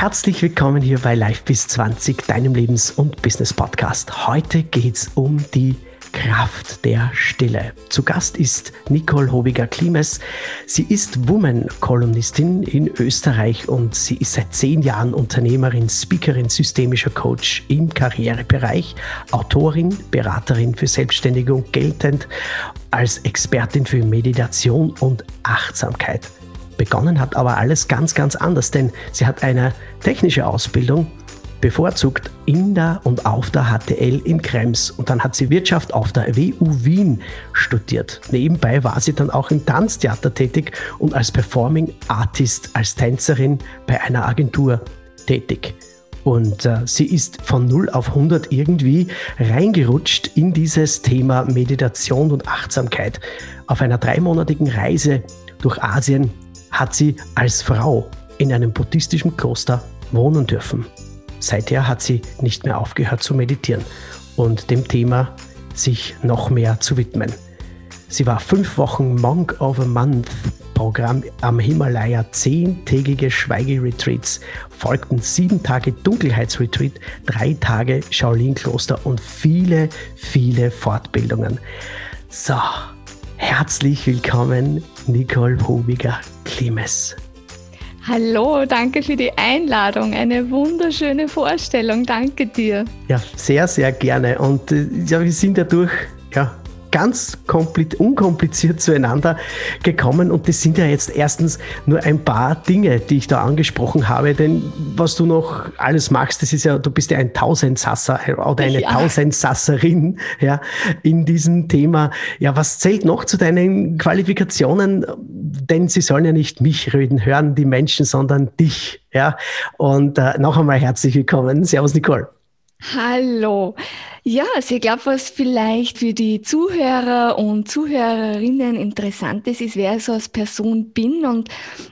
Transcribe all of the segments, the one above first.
Herzlich willkommen hier bei Live bis 20, deinem Lebens- und Business-Podcast. Heute geht es um die Kraft der Stille. Zu Gast ist Nicole Hobiger-Klimes. Sie ist Woman-Kolumnistin in Österreich und sie ist seit zehn Jahren Unternehmerin, Speakerin, systemischer Coach im Karrierebereich, Autorin, Beraterin für Selbstständige und geltend als Expertin für Meditation und Achtsamkeit. Begonnen hat aber alles ganz, ganz anders, denn sie hat eine technische Ausbildung, bevorzugt in der und auf der HTL in Krems und dann hat sie Wirtschaft auf der WU Wien studiert. Nebenbei war sie dann auch im Tanztheater tätig und als Performing Artist, als Tänzerin bei einer Agentur tätig. Und äh, sie ist von 0 auf 100 irgendwie reingerutscht in dieses Thema Meditation und Achtsamkeit. Auf einer dreimonatigen Reise durch Asien hat sie als Frau in einem buddhistischen Kloster wohnen dürfen. Seither hat sie nicht mehr aufgehört zu meditieren und dem Thema sich noch mehr zu widmen. Sie war fünf Wochen Monk of a Month Programm am Himalaya, zehntägige Schweigeretreats, folgten sieben Tage Dunkelheitsretreat, drei Tage Shaolin-Kloster und viele, viele Fortbildungen. So, herzlich willkommen, Nicole Hobiger-Klimes. Hallo, danke für die Einladung. Eine wunderschöne Vorstellung. Danke dir. Ja, sehr, sehr gerne. Und äh, ja, wir sind dadurch ja, ganz unkompliziert zueinander gekommen. Und das sind ja jetzt erstens nur ein paar Dinge, die ich da angesprochen habe. Denn was du noch alles machst, das ist ja, du bist ja ein Tausendsasser oder eine ja. Tausendsasserin ja, in diesem Thema. Ja, was zählt noch zu deinen Qualifikationen? Denn sie sollen ja nicht mich reden hören, die Menschen, sondern dich. Ja, und äh, noch einmal herzlich willkommen. Servus, Nicole. Hallo. Ja, also ich glaube, was vielleicht für die Zuhörer und Zuhörerinnen interessant ist, ist, wer ich so als Person bin. Und,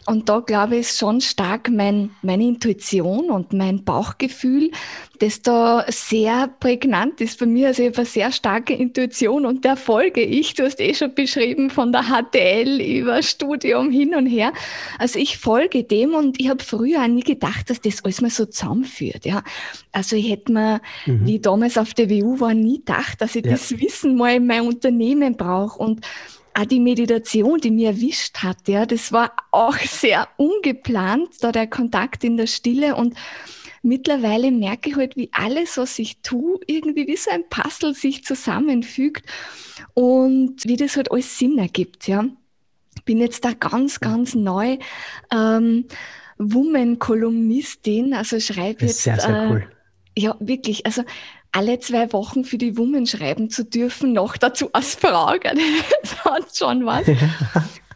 und da glaube ich, ist schon stark mein, meine Intuition und mein Bauchgefühl, das da sehr prägnant ist bei mir. Also ich habe eine sehr starke Intuition und der folge ich. Du hast eh schon beschrieben von der HTL über Studium hin und her. Also ich folge dem und ich habe früher auch nie gedacht, dass das alles mal so zusammenführt. Ja. Also ich hätte mir, mhm. wie damals auf der WU war, nie gedacht, dass ich ja. das Wissen mal in mein Unternehmen brauche und auch die Meditation, die mir erwischt hat, ja, das war auch sehr ungeplant, da der Kontakt in der Stille und mittlerweile merke ich halt, wie alles, was ich tue, irgendwie wie so ein Puzzle sich zusammenfügt und wie das halt alles Sinn ergibt, ja. Bin jetzt da ganz, ganz neu ähm, Woman-Kolumnistin, also schreibe jetzt. Sehr, sehr äh, cool. Ja, wirklich. Also alle zwei Wochen für die Woman schreiben zu dürfen, noch dazu als Frau, das hat schon was.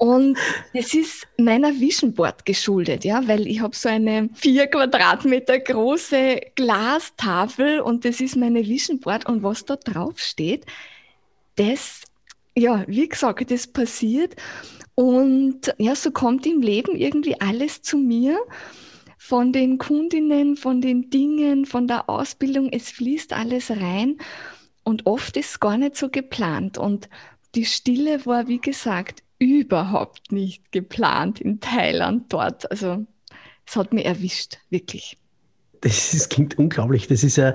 Und es ist meiner Vision Board geschuldet, ja, weil ich habe so eine vier Quadratmeter große Glastafel und das ist meine Vision Board. Und was da drauf steht, das, ja, wie gesagt, das passiert. Und ja, so kommt im Leben irgendwie alles zu mir von den Kundinnen, von den Dingen, von der Ausbildung. Es fließt alles rein und oft ist es gar nicht so geplant. Und die Stille war, wie gesagt, überhaupt nicht geplant in Thailand dort. Also es hat mich erwischt, wirklich. Das, ist, klingt unglaublich. Das ist ja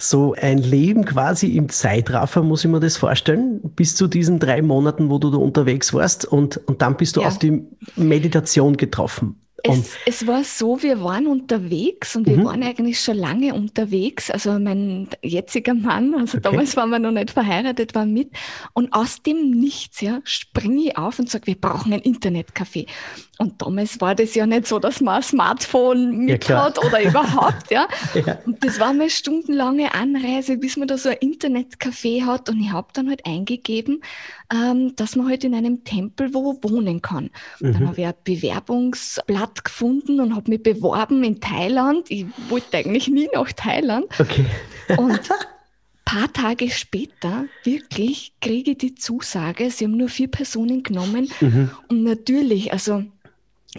so ein Leben quasi im Zeitraffer, muss ich mir das vorstellen, bis zu diesen drei Monaten, wo du da unterwegs warst und, und dann bist du ja. auf die Meditation getroffen. Es, es, war so, wir waren unterwegs und wir mhm. waren eigentlich schon lange unterwegs. Also mein jetziger Mann, also okay. damals waren wir noch nicht verheiratet, war mit. Und aus dem Nichts ja, springe ich auf und sage, wir brauchen ein Internetcafé. Und damals war das ja nicht so, dass man ein Smartphone mit ja, hat oder überhaupt, ja. ja. Und das war eine stundenlange Anreise, bis man da so ein Internetcafé hat. Und ich habe dann halt eingegeben, ähm, dass man halt in einem Tempel wo wohnen kann. Mhm. Dann habe ich ein Bewerbungsblatt gefunden und habe mich beworben in Thailand. Ich wollte eigentlich nie nach Thailand. Okay. Und paar Tage später wirklich kriege ich die Zusage, sie haben nur vier Personen genommen. Mhm. Und natürlich, also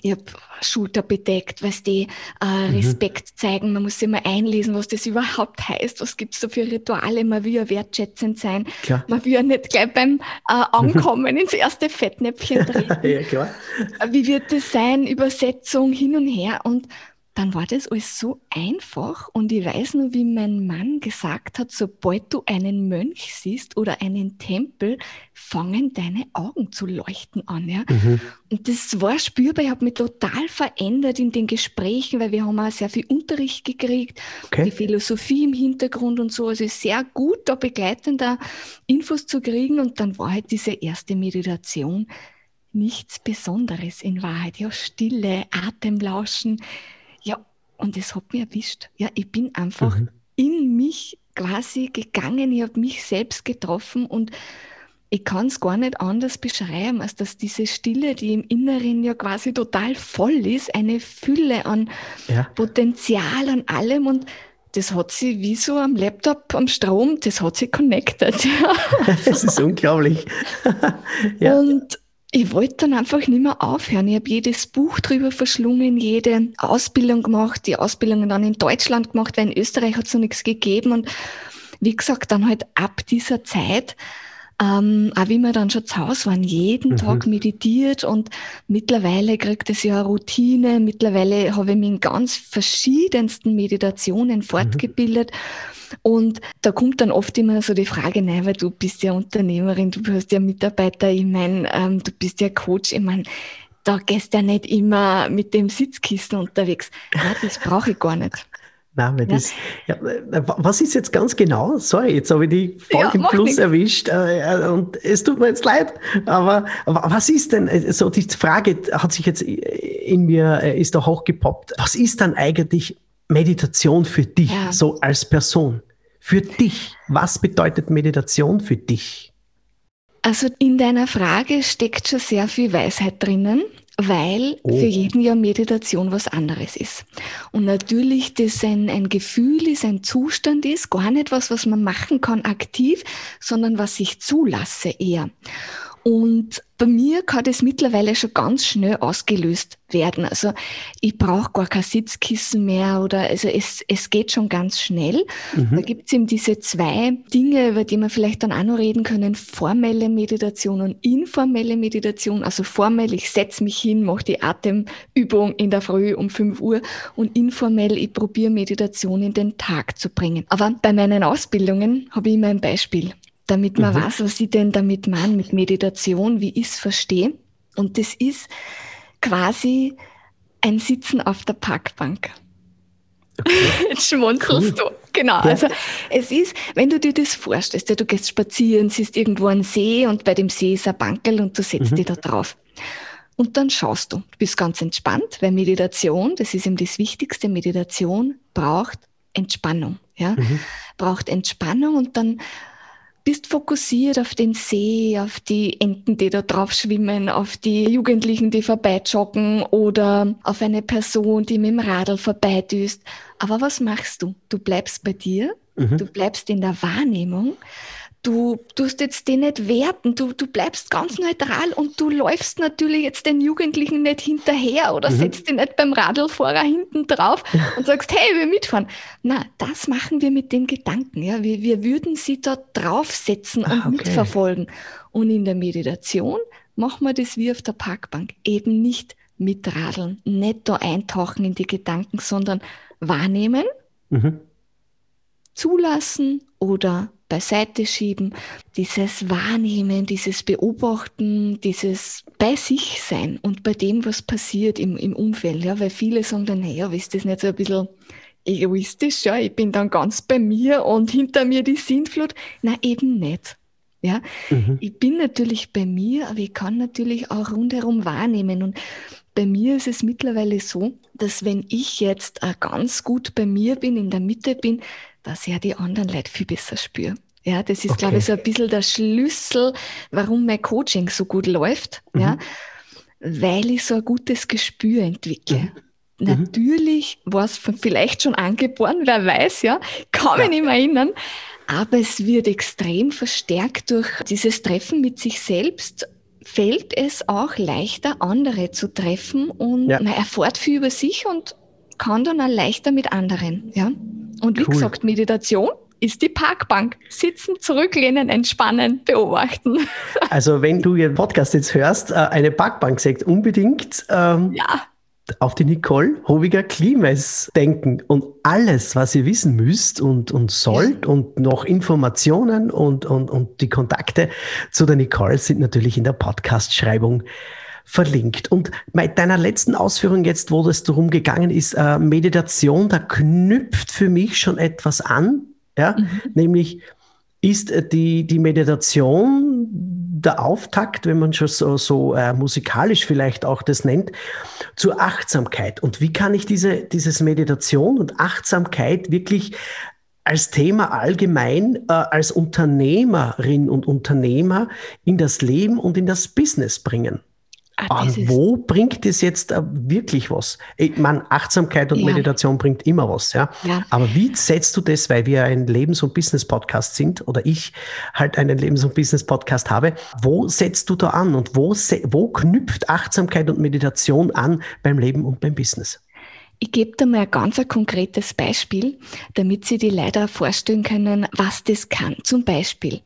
ich habe Schulter bedeckt, weißt du, äh, mhm. Respekt mhm. zeigen, man muss mal einlesen, was das überhaupt heißt, was gibt es da für Rituale, man will ja wertschätzend sein, klar. man will ja nicht gleich beim äh, Ankommen ins erste Fettnäpfchen treten. ja, klar. Wie wird das sein, Übersetzung hin und her und dann war das alles so einfach. Und ich weiß nur, wie mein Mann gesagt hat, sobald du einen Mönch siehst oder einen Tempel, fangen deine Augen zu leuchten an. Ja? Mhm. Und das war spürbar. Ich habe mich total verändert in den Gesprächen, weil wir haben auch sehr viel Unterricht gekriegt, okay. die Philosophie im Hintergrund und so. Also sehr gut, da begleitender Infos zu kriegen. Und dann war halt diese erste Meditation nichts Besonderes in Wahrheit. Ja, Stille, Atemlauschen und es hat mich erwischt. Ja, ich bin einfach mhm. in mich quasi gegangen, ich habe mich selbst getroffen und ich kann es gar nicht anders beschreiben, als dass diese Stille, die im Inneren ja quasi total voll ist, eine Fülle an ja. Potenzial, an allem und das hat sie wie so am Laptop, am Strom, das hat sie connected. Ja. das ist unglaublich. ja. Und ich wollte dann einfach nicht mehr aufhören. Ich habe jedes Buch drüber verschlungen, jede Ausbildung gemacht, die Ausbildungen dann in Deutschland gemacht, weil in Österreich hat es noch nichts gegeben. Und wie gesagt, dann halt ab dieser Zeit, ähm, auch wie wir dann schon zu Hause waren, jeden mhm. Tag meditiert und mittlerweile kriegt es ja eine Routine. Mittlerweile habe ich mich in ganz verschiedensten Meditationen mhm. fortgebildet. Mhm und da kommt dann oft immer so die Frage, nein, weil du bist ja Unternehmerin, du hast ja Mitarbeiter, ich meine, ähm, du bist ja Coach, ich meine, da gehst du ja nicht immer mit dem Sitzkissen unterwegs. Ja, das brauche ich gar nicht. Nein, weil ja. das, ja, was ist jetzt ganz genau? Sorry, jetzt habe ich die voll ja, im Fluss nichts. erwischt äh, äh, und es tut mir jetzt leid. Aber, aber was ist denn, äh, so die Frage hat sich jetzt in mir, äh, ist da hochgepoppt. Was ist dann eigentlich Meditation für dich, so als Person? Für dich, was bedeutet Meditation für dich? Also in deiner Frage steckt schon sehr viel Weisheit drinnen, weil oh. für jeden ja Meditation was anderes ist. Und natürlich das ein, ein Gefühl ist, ein Zustand ist, gar nicht was, was man machen kann aktiv, sondern was ich zulasse eher. Und bei mir kann das mittlerweile schon ganz schnell ausgelöst werden. Also ich brauche gar kein Sitzkissen mehr oder also es, es geht schon ganz schnell. Mhm. Da gibt es eben diese zwei Dinge, über die wir vielleicht dann auch noch reden können, formelle Meditation und informelle Meditation. Also formell, ich setze mich hin, mache die Atemübung in der Früh um 5 Uhr und informell, ich probiere Meditation in den Tag zu bringen. Aber bei meinen Ausbildungen habe ich immer ein Beispiel damit man mhm. weiß, was ich denn damit meine, mit Meditation, wie ich es verstehe. Und das ist quasi ein Sitzen auf der Parkbank. Okay. Jetzt schmunzelst cool. du. Genau. Ja. Also es ist, wenn du dir das vorstellst, ja, du gehst spazieren, siehst irgendwo einen See und bei dem See ist ein Bankel und du setzt mhm. dich da drauf. Und dann schaust du. Du bist ganz entspannt, weil Meditation, das ist eben das Wichtigste, Meditation braucht Entspannung. Ja? Mhm. Braucht Entspannung und dann bist fokussiert auf den See, auf die Enten, die da drauf schwimmen, auf die Jugendlichen, die vorbeijoggen oder auf eine Person, die mit dem Radl vorbeidüst. Aber was machst du? Du bleibst bei dir, mhm. du bleibst in der Wahrnehmung du tust jetzt den nicht werten, du, du bleibst ganz neutral und du läufst natürlich jetzt den Jugendlichen nicht hinterher oder mhm. setzt ihn nicht beim Radlfahrer hinten drauf und sagst, hey, wir mitfahren. Na, das machen wir mit dem Gedanken. Ja? Wir, wir würden sie da draufsetzen und ah, okay. mitverfolgen. Und in der Meditation machen wir das wie auf der Parkbank. Eben nicht mitradeln, nicht da eintauchen in die Gedanken, sondern wahrnehmen, mhm. zulassen oder beiseite schieben, dieses Wahrnehmen, dieses Beobachten, dieses bei sich sein und bei dem, was passiert im, im Umfeld. Ja, weil viele sagen dann, naja, ist das nicht so ein bisschen egoistisch? Ja, ich bin dann ganz bei mir und hinter mir die Sintflut. Na, eben nicht. Ja, mhm. ich bin natürlich bei mir, aber ich kann natürlich auch rundherum wahrnehmen und bei mir ist es mittlerweile so, dass wenn ich jetzt ganz gut bei mir bin, in der Mitte bin, dass ich ja die anderen Leute viel besser spüre. Ja, das ist, okay. glaube ich, so ein bisschen der Schlüssel, warum mein Coaching so gut läuft. Mhm. Ja, weil ich so ein gutes Gespür entwickle. Mhm. Natürlich war es vielleicht schon angeboren, wer weiß, ja, kann mich nicht mehr erinnern. Aber es wird extrem verstärkt durch dieses Treffen mit sich selbst. Fällt es auch leichter, andere zu treffen und ja. man erfährt viel über sich und kann dann auch leichter mit anderen. Ja? Und wie cool. gesagt, Meditation ist die Parkbank. Sitzen, zurücklehnen, entspannen, beobachten. Also wenn du Ihren Podcast jetzt hörst, äh, eine Parkbank sagt unbedingt. Ähm, ja. Auf die Nicole Hoviger-Klimes denken und alles, was ihr wissen müsst und, und sollt und noch Informationen und, und, und die Kontakte zu der Nicole sind natürlich in der Podcast-Schreibung verlinkt. Und bei deiner letzten Ausführung jetzt, wo es darum gegangen ist, äh, Meditation, da knüpft für mich schon etwas an, ja, mhm. nämlich ist die, die Meditation der Auftakt, wenn man schon so, so äh, musikalisch vielleicht auch das nennt, zur Achtsamkeit. Und wie kann ich diese, dieses Meditation und Achtsamkeit wirklich als Thema allgemein äh, als Unternehmerin und Unternehmer in das Leben und in das Business bringen? Und wo bringt das jetzt äh, wirklich was? Ich meine, Achtsamkeit und ja. Meditation bringt immer was, ja? ja? Aber wie setzt du das, weil wir ein Lebens- und Business-Podcast sind oder ich halt einen Lebens- und Business-Podcast habe, wo setzt du da an und wo, wo knüpft Achtsamkeit und Meditation an beim Leben und beim Business? Ich gebe da mal ein ganz ein konkretes Beispiel, damit Sie die leider vorstellen können, was das kann. Zum Beispiel,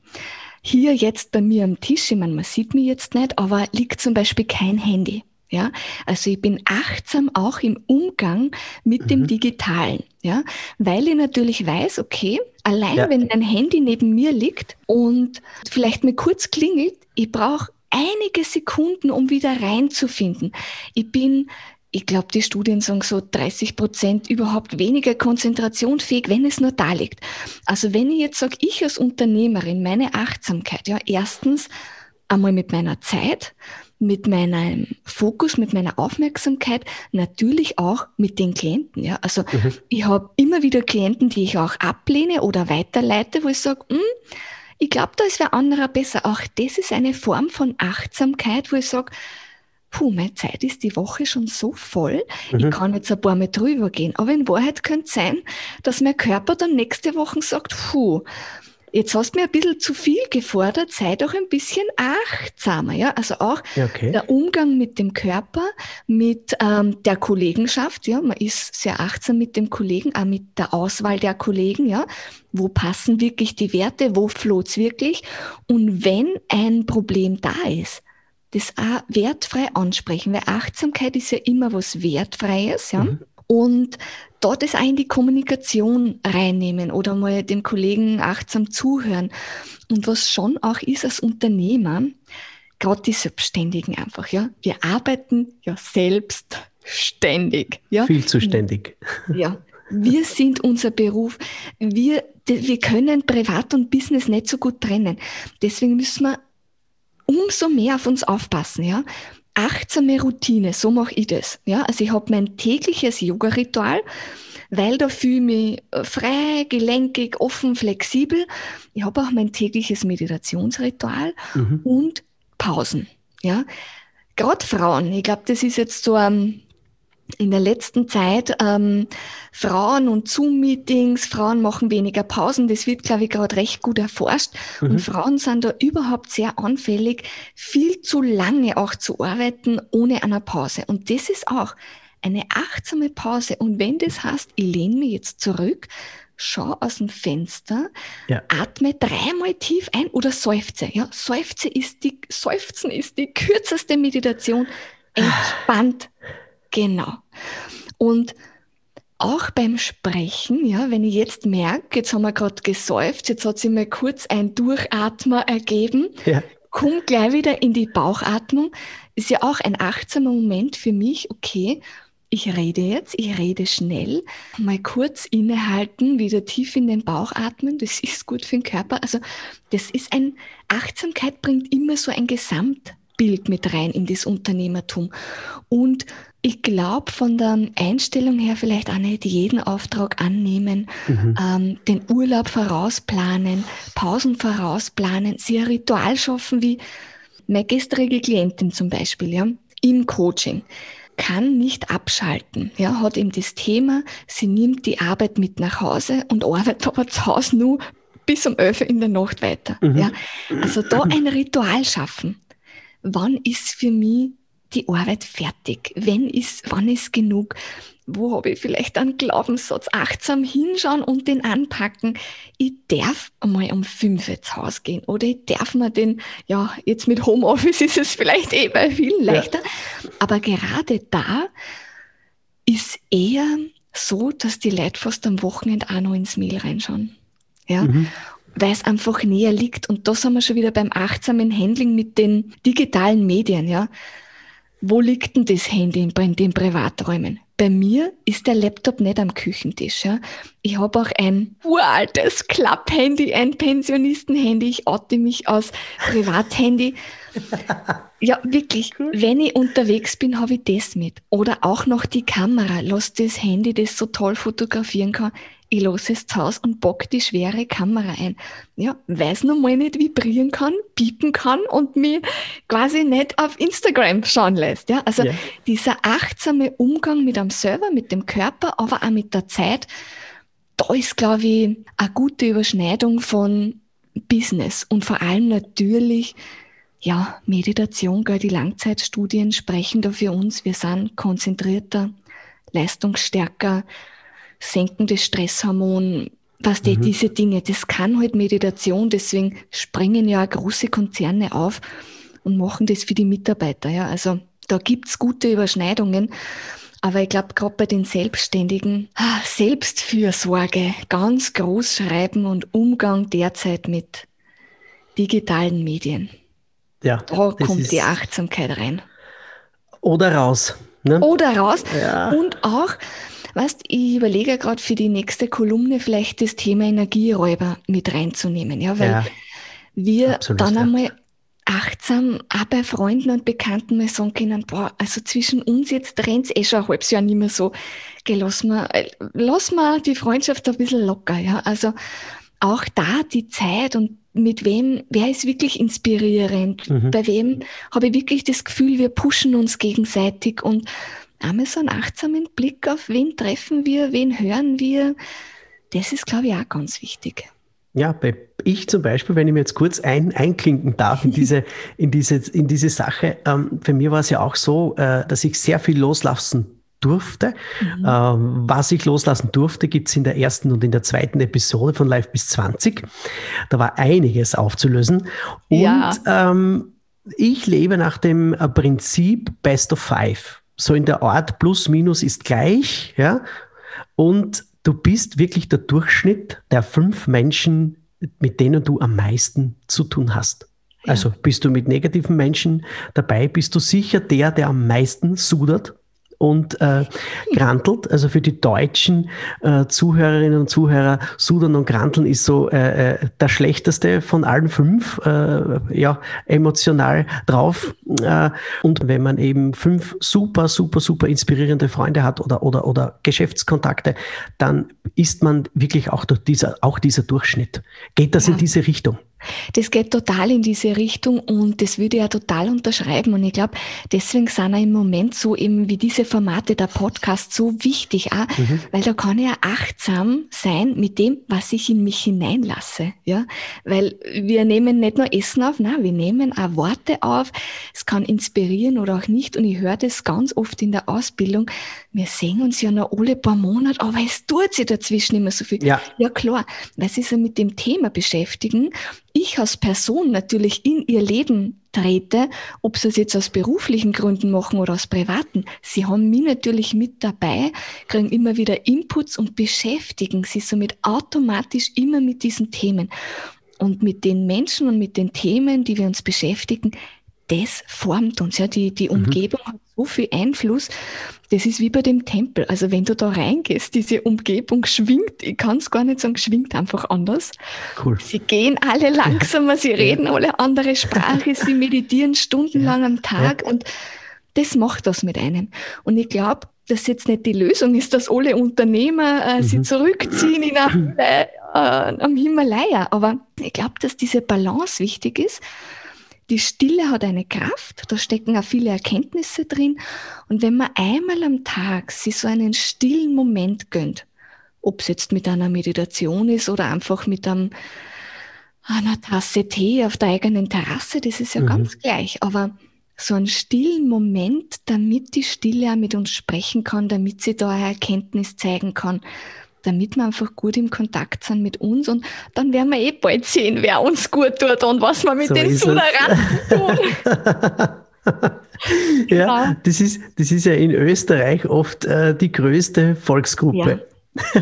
hier jetzt bei mir am Tisch, ich meine, man sieht mich jetzt nicht, aber liegt zum Beispiel kein Handy. Ja, also ich bin achtsam auch im Umgang mit mhm. dem Digitalen. Ja, weil ich natürlich weiß, okay, allein ja. wenn ein Handy neben mir liegt und vielleicht mir kurz klingelt, ich brauche einige Sekunden, um wieder reinzufinden. Ich bin ich glaube, die Studien sagen so 30 Prozent überhaupt weniger konzentrationsfähig, wenn es nur da liegt. Also wenn ich jetzt sage, ich als Unternehmerin, meine Achtsamkeit, ja, erstens einmal mit meiner Zeit, mit meinem Fokus, mit meiner Aufmerksamkeit, natürlich auch mit den Klienten. Ja. Also mhm. ich habe immer wieder Klienten, die ich auch ablehne oder weiterleite, wo ich sage, hm, ich glaube, da ist wer anderer besser. Auch das ist eine Form von Achtsamkeit, wo ich sage, puh, meine Zeit ist die Woche schon so voll, mhm. ich kann jetzt ein paar Mal drüber gehen. Aber in Wahrheit könnte es sein, dass mein Körper dann nächste Woche sagt, puh, jetzt hast du mir ein bisschen zu viel gefordert, sei doch ein bisschen achtsamer. Ja? Also auch okay. der Umgang mit dem Körper, mit ähm, der Kollegenschaft, ja, man ist sehr achtsam mit dem Kollegen, auch mit der Auswahl der Kollegen, ja. Wo passen wirklich die Werte, wo floht's wirklich? Und wenn ein Problem da ist, das auch wertfrei ansprechen, weil Achtsamkeit ist ja immer was Wertfreies, ja. Mhm. Und dort ist auch in die Kommunikation reinnehmen oder mal dem Kollegen achtsam zuhören. Und was schon auch ist als Unternehmer, gerade die Selbstständigen einfach, ja. Wir arbeiten ja selbstständig, ja. Viel zu ständig. Ja. Wir sind unser Beruf. Wir, wir können Privat und Business nicht so gut trennen. Deswegen müssen wir umso mehr auf uns aufpassen, ja. Achtsame Routine, so mache ich das. Ja, also ich habe mein tägliches Yoga-Ritual, weil da fühle ich mich äh, frei, gelenkig, offen, flexibel. Ich habe auch mein tägliches Meditationsritual mhm. und Pausen. Ja, gerade Frauen, ich glaube, das ist jetzt so ein in der letzten Zeit ähm, Frauen und Zoom-Meetings, Frauen machen weniger Pausen, das wird, glaube ich, gerade recht gut erforscht. Mhm. Und Frauen sind da überhaupt sehr anfällig, viel zu lange auch zu arbeiten ohne eine Pause. Und das ist auch eine achtsame Pause. Und wenn das heißt, ich lehne mich jetzt zurück, schau aus dem Fenster, ja. atme dreimal tief ein oder seufze. Ja, seufze ist die, seufzen ist die kürzeste Meditation. Entspannt Genau. Und auch beim Sprechen, ja, wenn ich jetzt merke, jetzt haben wir gerade gesäuft, jetzt hat sich mal kurz ein Durchatmer ergeben, ja. komm gleich wieder in die Bauchatmung. Ist ja auch ein achtsamer Moment für mich, okay, ich rede jetzt, ich rede schnell, mal kurz innehalten, wieder tief in den Bauch atmen, das ist gut für den Körper. Also das ist ein, Achtsamkeit bringt immer so ein Gesamtbild mit rein in das Unternehmertum. Und ich glaube, von der Einstellung her vielleicht auch nicht jeden Auftrag annehmen, mhm. ähm, den Urlaub vorausplanen, Pausen vorausplanen, sie ein Ritual schaffen wie meine gestrige Klientin zum Beispiel, ja, im Coaching kann nicht abschalten. Ja, hat eben das Thema, sie nimmt die Arbeit mit nach Hause und arbeitet aber zu Hause nur bis um 11 in der Nacht weiter. Mhm. Ja, also da ein Ritual schaffen. Wann ist für mich die Arbeit fertig? Wenn ist, wann ist genug? Wo habe ich vielleicht einen Glaubenssatz? Achtsam hinschauen und den anpacken. Ich darf einmal um fünf ins Haus gehen oder ich darf mir den, ja, jetzt mit Homeoffice ist es vielleicht eh bei vielen leichter. Ja. Aber gerade da ist eher so, dass die Leute fast am Wochenende auch noch ins Mail reinschauen. Ja. Mhm. Weil es einfach näher liegt. Und da sind wir schon wieder beim achtsamen Handling mit den digitalen Medien, ja. Wo liegt denn das Handy in den Privaträumen? Bei mir ist der Laptop nicht am Küchentisch. Ja. Ich habe auch ein uraltes Klapphandy, ein Pensionistenhandy. Ich oute mich aus Privathandy. Ja, wirklich. Cool. Wenn ich unterwegs bin, habe ich das mit. Oder auch noch die Kamera. Lass das Handy, das so toll fotografieren kann. Ich lasse es zu Hause und bock die schwere Kamera ein. Ja, weiß noch mal nicht vibrieren kann, piepen kann und mich quasi nicht auf Instagram schauen lässt. Ja, also ja. dieser achtsame Umgang mit einem Server, mit dem Körper, aber auch mit der Zeit, da ist, glaube ich, eine gute Überschneidung von Business und vor allem natürlich ja, Meditation, gell, die Langzeitstudien sprechen da für uns. Wir sind konzentrierter, leistungsstärker, senken das Stresshormon, was die, mhm. diese Dinge, das kann halt Meditation, deswegen springen ja große Konzerne auf und machen das für die Mitarbeiter. Ja. Also da gibt's gute Überschneidungen. Aber ich glaube, gerade bei den Selbstständigen, Selbstfürsorge, ganz groß schreiben und Umgang derzeit mit digitalen Medien. Ja, da kommt die Achtsamkeit rein. Oder raus. Ne? Oder raus. Ja. Und auch, weißt, ich überlege gerade für die nächste Kolumne vielleicht das Thema Energieräuber mit reinzunehmen, ja, weil ja, wir absolut, dann einmal achtsam auch bei Freunden und Bekannten mal sagen können, boah, also zwischen uns jetzt rennt es eh schon ein halbes Jahr nicht mehr so. Geh, lass mal, lass mal die Freundschaft ein bisschen locker, ja. Also auch da die Zeit und mit wem, wer ist wirklich inspirierend? Mhm. Bei wem habe ich wirklich das Gefühl, wir pushen uns gegenseitig und einmal so einen achtsamen Blick auf wen treffen wir, wen hören wir. Das ist, glaube ich, auch ganz wichtig. Ja, bei ich zum Beispiel, wenn ich mir jetzt kurz ein, einklinken darf in diese, in diese, in diese Sache, ähm, für mich war es ja auch so, äh, dass ich sehr viel loslassen durfte. Mhm. Ähm, was ich loslassen durfte, gibt's in der ersten und in der zweiten Episode von Live bis 20. Da war einiges aufzulösen. Und ja. ähm, ich lebe nach dem äh, Prinzip Best of Five. So in der Art plus minus ist gleich, ja. Und du bist wirklich der Durchschnitt der fünf Menschen, mit denen du am meisten zu tun hast. Ja. Also bist du mit negativen Menschen dabei, bist du sicher der, der am meisten sudert und äh, Grantelt. Also für die deutschen äh, Zuhörerinnen und Zuhörer, Sudern und Granteln ist so äh, äh, das Schlechteste von allen fünf, äh, ja, emotional drauf. Äh, und wenn man eben fünf super, super, super inspirierende Freunde hat oder, oder, oder Geschäftskontakte, dann ist man wirklich auch, dieser, auch dieser Durchschnitt. Geht das ja. in diese Richtung? Das geht total in diese Richtung und das würde ich ja total unterschreiben. Und ich glaube, deswegen sind auch im Moment so eben wie diese Formate der Podcast so wichtig, auch, mhm. weil da kann ich ja achtsam sein mit dem, was ich in mich hineinlasse. Ja? Weil wir nehmen nicht nur Essen auf, nein, wir nehmen auch Worte auf. Es kann inspirieren oder auch nicht. Und ich höre das ganz oft in der Ausbildung. Wir sehen uns ja noch alle paar Monate, aber es tut sich dazwischen immer so viel. Ja, ja klar, weil sie sich mit dem Thema beschäftigen ich als Person natürlich in ihr Leben trete, ob sie es jetzt aus beruflichen Gründen machen oder aus privaten, sie haben mich natürlich mit dabei, kriegen immer wieder Inputs und beschäftigen sich somit automatisch immer mit diesen Themen. Und mit den Menschen und mit den Themen, die wir uns beschäftigen, das formt uns. Ja, die, die mhm. Umgebung mhm. hat so viel Einfluss. Das ist wie bei dem Tempel. Also wenn du da reingehst, diese Umgebung schwingt, ich kann es gar nicht sagen, schwingt einfach anders. Cool. Sie gehen alle langsamer, sie reden ja. alle andere Sprache, sie meditieren stundenlang ja. am Tag ja. und das macht das mit einem. Und ich glaube, dass jetzt nicht die Lösung ist, dass alle Unternehmer äh, mhm. sie zurückziehen in eine, äh, am Himalaya. Aber ich glaube, dass diese Balance wichtig ist die Stille hat eine Kraft, da stecken auch viele Erkenntnisse drin. Und wenn man einmal am Tag sich so einen stillen Moment gönnt, ob es jetzt mit einer Meditation ist oder einfach mit einem, einer Tasse Tee auf der eigenen Terrasse, das ist ja mhm. ganz gleich. Aber so einen stillen Moment, damit die Stille auch mit uns sprechen kann, damit sie da eine Erkenntnis zeigen kann, damit wir einfach gut im Kontakt sind mit uns und dann werden wir eh bald sehen, wer uns gut tut und was wir mit so den Suderanten tun. ja, genau. das ist, das ist ja in Österreich oft äh, die größte Volksgruppe. Ja.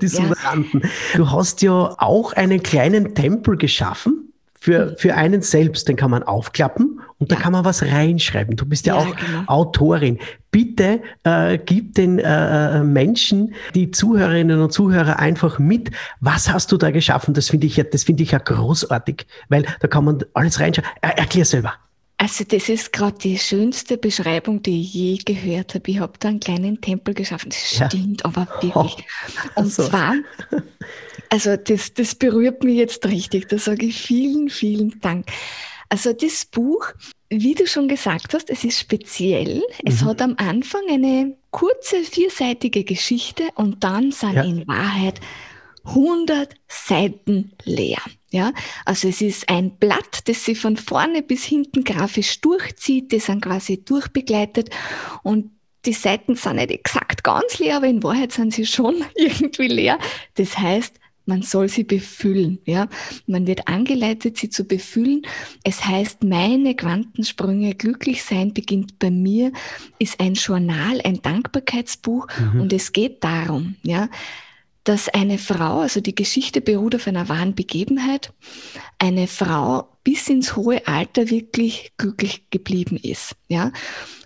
die Sudanten. Ja. Du hast ja auch einen kleinen Tempel geschaffen für, mhm. für einen selbst. Den kann man aufklappen und ja. da kann man was reinschreiben. Du bist ja, ja auch genau. Autorin. Bitte äh, gib den äh, äh, Menschen, die Zuhörerinnen und Zuhörer einfach mit. Was hast du da geschaffen? Das finde ich ja, das finde ich ja großartig, weil da kann man alles reinschreiben. Er, erklär selber. Also das ist gerade die schönste Beschreibung, die ich je gehört habe. Ich habe da einen kleinen Tempel geschaffen. Das ja. stimmt aber wirklich. Oh, und so. zwar, also das, das berührt mich jetzt richtig. Da sage ich vielen, vielen Dank. Also das Buch, wie du schon gesagt hast, es ist speziell. Es mhm. hat am Anfang eine kurze vierseitige Geschichte und dann sind ja. in Wahrheit 100 Seiten leer. Ja, also es ist ein Blatt, das sich von vorne bis hinten grafisch durchzieht, die sind quasi durchbegleitet und die Seiten sind nicht exakt ganz leer, aber in Wahrheit sind sie schon irgendwie leer. Das heißt, man soll sie befüllen. Ja? Man wird angeleitet, sie zu befüllen. Es heißt, meine Quantensprünge, glücklich sein beginnt bei mir, ist ein Journal, ein Dankbarkeitsbuch. Mhm. Und es geht darum, ja, dass eine Frau, also die Geschichte beruht auf einer wahren Begebenheit, eine Frau bis ins hohe Alter wirklich glücklich geblieben ist. Ja?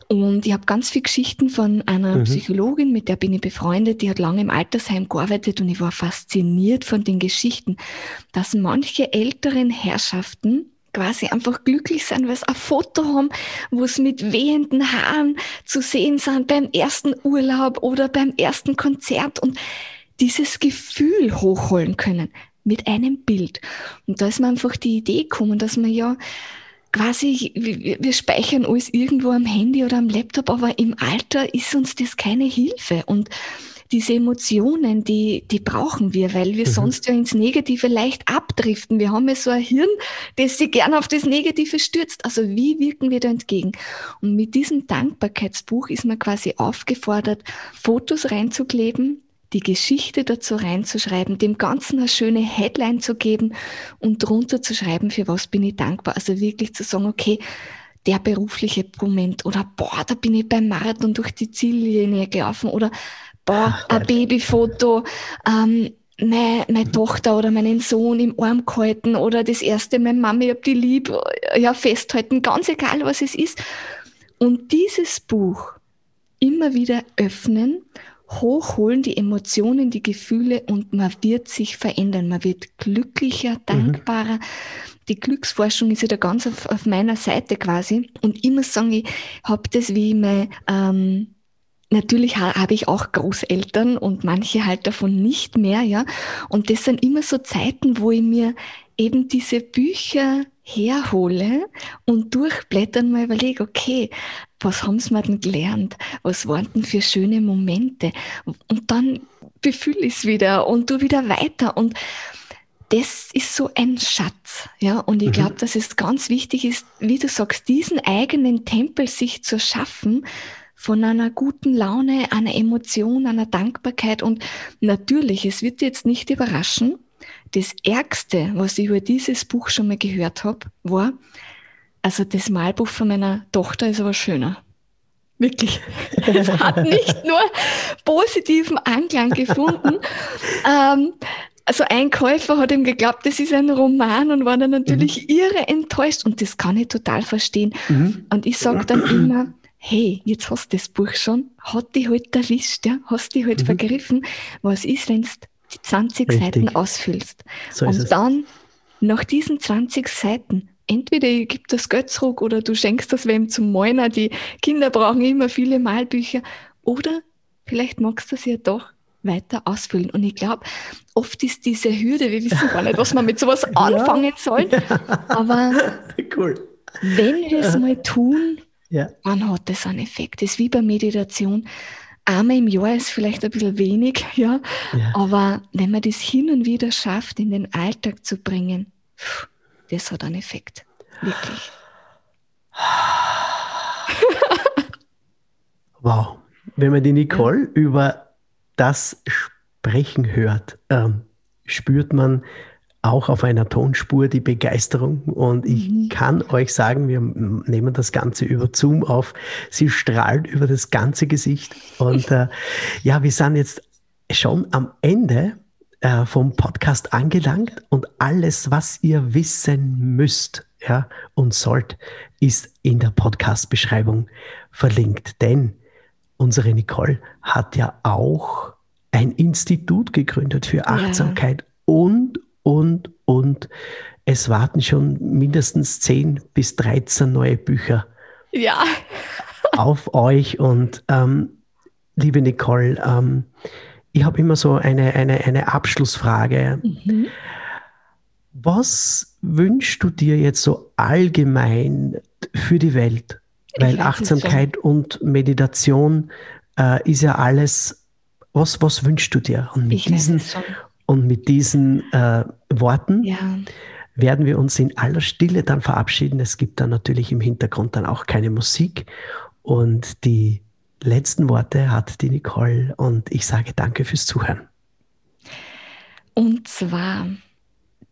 Und ich habe ganz viele Geschichten von einer mhm. Psychologin, mit der bin ich befreundet, die hat lange im Altersheim gearbeitet und ich war fasziniert von den Geschichten, dass manche älteren Herrschaften quasi einfach glücklich sind, weil sie ein Foto haben, wo es mit wehenden Haaren zu sehen sind beim ersten Urlaub oder beim ersten Konzert und dieses Gefühl hochholen können mit einem Bild. Und da ist mir einfach die Idee gekommen, dass man ja quasi, wir speichern alles irgendwo am Handy oder am Laptop, aber im Alter ist uns das keine Hilfe. Und diese Emotionen, die, die brauchen wir, weil wir mhm. sonst ja ins Negative leicht abdriften. Wir haben ja so ein Hirn, das sich gern auf das Negative stürzt. Also wie wirken wir da entgegen? Und mit diesem Dankbarkeitsbuch ist man quasi aufgefordert, Fotos reinzukleben, die Geschichte dazu reinzuschreiben, dem Ganzen eine schöne Headline zu geben und drunter zu schreiben, für was bin ich dankbar. Also wirklich zu sagen, okay, der berufliche Moment oder boah, da bin ich beim Marathon durch die Ziellinie gelaufen oder boah, ein Babyfoto, ähm, meine, meine Tochter oder meinen Sohn im Arm gehalten oder das erste, meine Mama, ich hab die lieb, ja, festhalten, ganz egal, was es ist. Und dieses Buch immer wieder öffnen hochholen, die Emotionen, die Gefühle und man wird sich verändern. Man wird glücklicher, mhm. dankbarer. Mhm. Die Glücksforschung ist ja da ganz auf, auf meiner Seite quasi. Und immer sagen, ich habe das wie mein, ähm, Natürlich habe ich auch Großeltern und manche halt davon nicht mehr, ja. Und das sind immer so Zeiten, wo ich mir eben diese Bücher herhole und durchblättern mal überlege, okay, was haben sie mir denn gelernt? Was waren denn für schöne Momente? Und dann befühle ich es wieder und tu wieder weiter. Und das ist so ein Schatz. Ja? Und ich mhm. glaube, dass es ganz wichtig ist, wie du sagst, diesen eigenen Tempel sich zu schaffen, von einer guten Laune, einer Emotion, einer Dankbarkeit. Und natürlich, es wird jetzt nicht überraschen, das Ärgste, was ich über dieses Buch schon mal gehört habe, war, also das Malbuch von meiner Tochter ist aber schöner. Wirklich. Es hat nicht nur positiven Anklang gefunden. ähm, also ein Käufer hat ihm geglaubt, das ist ein Roman und war dann natürlich mhm. irre enttäuscht und das kann ich total verstehen. Mhm. Und ich sage dann immer, hey, jetzt hast du das Buch schon, hat dich halt erwischt, ja, hast dich halt mhm. vergriffen. Was ist, wenn du die 20 Richtig. Seiten ausfüllst? So und dann, nach diesen 20 Seiten, entweder ihr gibt das Geld zurück oder du schenkst das wem zum Malen. Die Kinder brauchen immer viele Malbücher. Oder vielleicht magst du es ja doch weiter ausfüllen. Und ich glaube, oft ist diese Hürde, wir wissen gar nicht, was man mit sowas anfangen soll. Aber cool. wenn wir es mal tun, ja. dann hat das einen Effekt. Das ist wie bei Meditation. Einmal im Jahr ist vielleicht ein bisschen wenig, ja? ja. Aber wenn man das hin und wieder schafft, in den Alltag zu bringen, das hat einen Effekt. Wirklich. wow. Wenn man die Nicole ja. über das Sprechen hört, ähm, spürt man auch auf einer Tonspur die Begeisterung und ich mhm. kann euch sagen, wir nehmen das Ganze über Zoom auf. Sie strahlt über das ganze Gesicht und äh, ja, wir sind jetzt schon am Ende äh, vom Podcast angelangt und alles, was ihr wissen müsst ja, und sollt, ist in der Podcast-Beschreibung verlinkt. Denn unsere Nicole hat ja auch ein Institut gegründet für Achtsamkeit ja. Und, und, es warten schon mindestens 10 bis 13 neue Bücher ja. auf euch. Und ähm, liebe Nicole, ähm, ich habe immer so eine, eine, eine Abschlussfrage. Mhm. Was wünschst du dir jetzt so allgemein für die Welt? Weil Achtsamkeit und Meditation äh, ist ja alles, was, was wünschst du dir? Und mit diesen, und mit diesen äh, Worten ja. werden wir uns in aller Stille dann verabschieden. Es gibt dann natürlich im Hintergrund dann auch keine Musik. Und die letzten Worte hat die Nicole und ich sage danke fürs Zuhören. Und zwar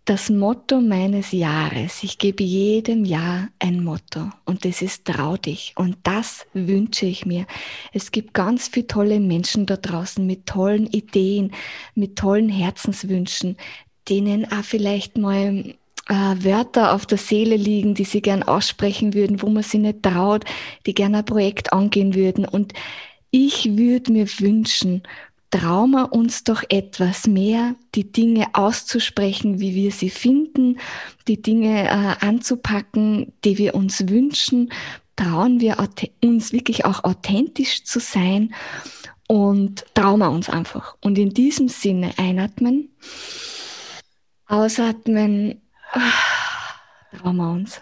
das Motto meines Jahres. Ich gebe jedem Jahr ein Motto und das ist trau dich. Und das wünsche ich mir. Es gibt ganz viele tolle Menschen da draußen mit tollen Ideen, mit tollen Herzenswünschen, denen auch vielleicht mal äh, Wörter auf der Seele liegen, die sie gern aussprechen würden, wo man sie nicht traut, die gerne ein Projekt angehen würden. Und ich würde mir wünschen, wir uns doch etwas mehr, die Dinge auszusprechen, wie wir sie finden, die Dinge äh, anzupacken, die wir uns wünschen. Trauen wir uns wirklich auch authentisch zu sein und wir uns einfach. Und in diesem Sinne einatmen, ausatmen, trauen wir uns.